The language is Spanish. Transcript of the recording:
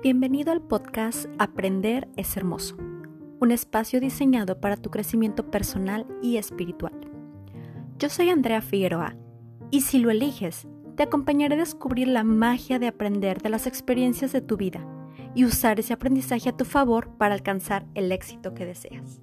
Bienvenido al podcast Aprender es Hermoso, un espacio diseñado para tu crecimiento personal y espiritual. Yo soy Andrea Figueroa y si lo eliges, te acompañaré a descubrir la magia de aprender de las experiencias de tu vida y usar ese aprendizaje a tu favor para alcanzar el éxito que deseas.